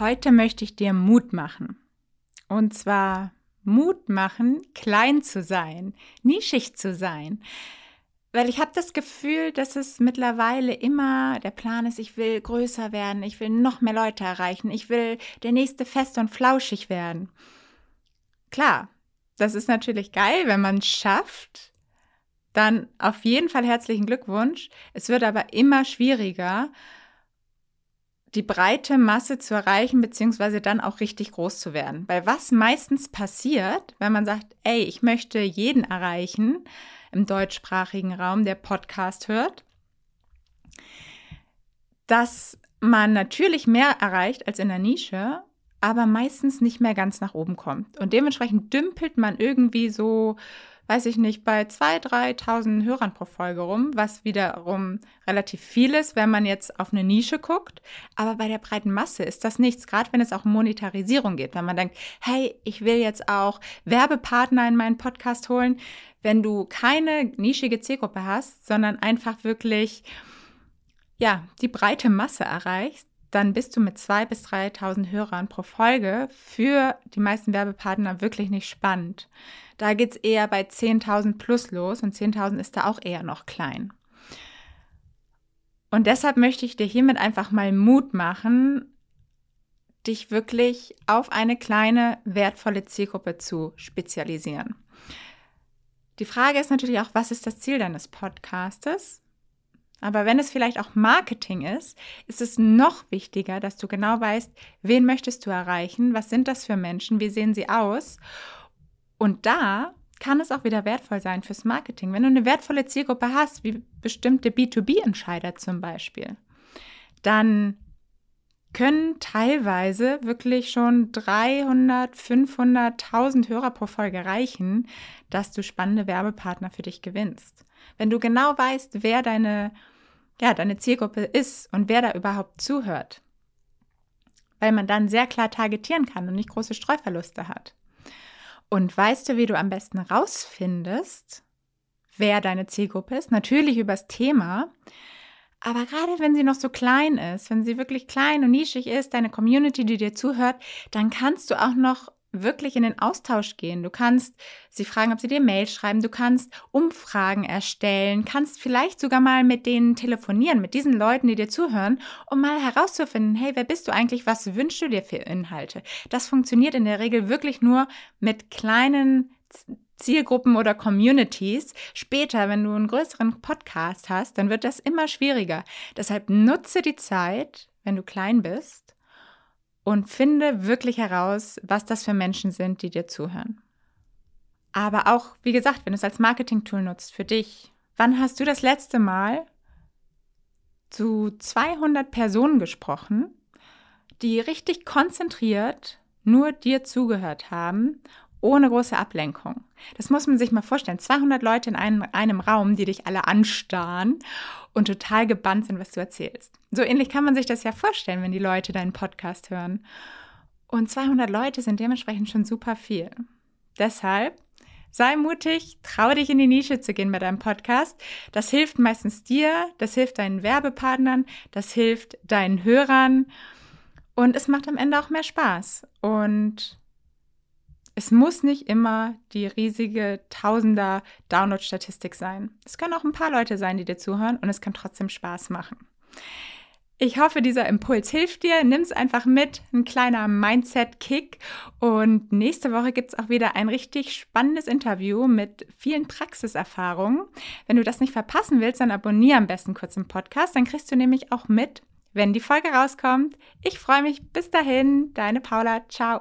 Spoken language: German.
Heute möchte ich dir Mut machen. Und zwar Mut machen, klein zu sein, nischig zu sein. Weil ich habe das Gefühl, dass es mittlerweile immer der Plan ist, ich will größer werden, ich will noch mehr Leute erreichen, ich will der nächste fest und flauschig werden. Klar, das ist natürlich geil, wenn man es schafft. Dann auf jeden Fall herzlichen Glückwunsch. Es wird aber immer schwieriger die breite Masse zu erreichen, beziehungsweise dann auch richtig groß zu werden. Weil was meistens passiert, wenn man sagt, ey, ich möchte jeden erreichen im deutschsprachigen Raum, der Podcast hört, dass man natürlich mehr erreicht als in der Nische, aber meistens nicht mehr ganz nach oben kommt. Und dementsprechend dümpelt man irgendwie so weiß ich nicht, bei 2.000, 3.000 Hörern pro Folge rum, was wiederum relativ viel ist, wenn man jetzt auf eine Nische guckt. Aber bei der breiten Masse ist das nichts, gerade wenn es auch Monetarisierung geht. Wenn man denkt, hey, ich will jetzt auch Werbepartner in meinen Podcast holen. Wenn du keine nischige Zielgruppe hast, sondern einfach wirklich, ja, die breite Masse erreichst, dann bist du mit 2.000 bis 3.000 Hörern pro Folge für die meisten Werbepartner wirklich nicht spannend. Da geht es eher bei 10.000 plus los und 10.000 ist da auch eher noch klein. Und deshalb möchte ich dir hiermit einfach mal Mut machen, dich wirklich auf eine kleine, wertvolle Zielgruppe zu spezialisieren. Die Frage ist natürlich auch, was ist das Ziel deines Podcastes? Aber wenn es vielleicht auch Marketing ist, ist es noch wichtiger, dass du genau weißt, wen möchtest du erreichen, was sind das für Menschen, wie sehen sie aus. Und da kann es auch wieder wertvoll sein fürs Marketing. Wenn du eine wertvolle Zielgruppe hast, wie bestimmte B2B-Entscheider zum Beispiel, dann können teilweise wirklich schon 300, 500, 1000 Hörer pro Folge reichen, dass du spannende Werbepartner für dich gewinnst. Wenn du genau weißt, wer deine ja, deine Zielgruppe ist und wer da überhaupt zuhört. Weil man dann sehr klar targetieren kann und nicht große Streuverluste hat. Und weißt du, wie du am besten rausfindest, wer deine Zielgruppe ist? Natürlich übers Thema. Aber gerade wenn sie noch so klein ist, wenn sie wirklich klein und nischig ist, deine Community, die dir zuhört, dann kannst du auch noch wirklich in den Austausch gehen. Du kannst sie fragen, ob sie dir Mail schreiben, du kannst Umfragen erstellen, kannst vielleicht sogar mal mit denen telefonieren, mit diesen Leuten, die dir zuhören, um mal herauszufinden, hey, wer bist du eigentlich, was wünschst du dir für Inhalte? Das funktioniert in der Regel wirklich nur mit kleinen Zielgruppen oder Communities. Später, wenn du einen größeren Podcast hast, dann wird das immer schwieriger. Deshalb nutze die Zeit, wenn du klein bist und finde wirklich heraus, was das für Menschen sind, die dir zuhören. Aber auch, wie gesagt, wenn du es als Marketing-Tool nutzt für dich, wann hast du das letzte Mal zu 200 Personen gesprochen, die richtig konzentriert nur dir zugehört haben ohne große Ablenkung. Das muss man sich mal vorstellen. 200 Leute in einem, einem Raum, die dich alle anstarren und total gebannt sind, was du erzählst. So ähnlich kann man sich das ja vorstellen, wenn die Leute deinen Podcast hören. Und 200 Leute sind dementsprechend schon super viel. Deshalb sei mutig, trau dich in die Nische zu gehen bei deinem Podcast. Das hilft meistens dir, das hilft deinen Werbepartnern, das hilft deinen Hörern und es macht am Ende auch mehr Spaß. Und es muss nicht immer die riesige Tausender Download-Statistik sein. Es können auch ein paar Leute sein, die dir zuhören und es kann trotzdem Spaß machen. Ich hoffe, dieser Impuls hilft dir. Nimm es einfach mit. Ein kleiner Mindset-Kick. Und nächste Woche gibt es auch wieder ein richtig spannendes Interview mit vielen Praxiserfahrungen. Wenn du das nicht verpassen willst, dann abonniere am besten kurz den Podcast. Dann kriegst du nämlich auch mit, wenn die Folge rauskommt. Ich freue mich. Bis dahin, deine Paula. Ciao.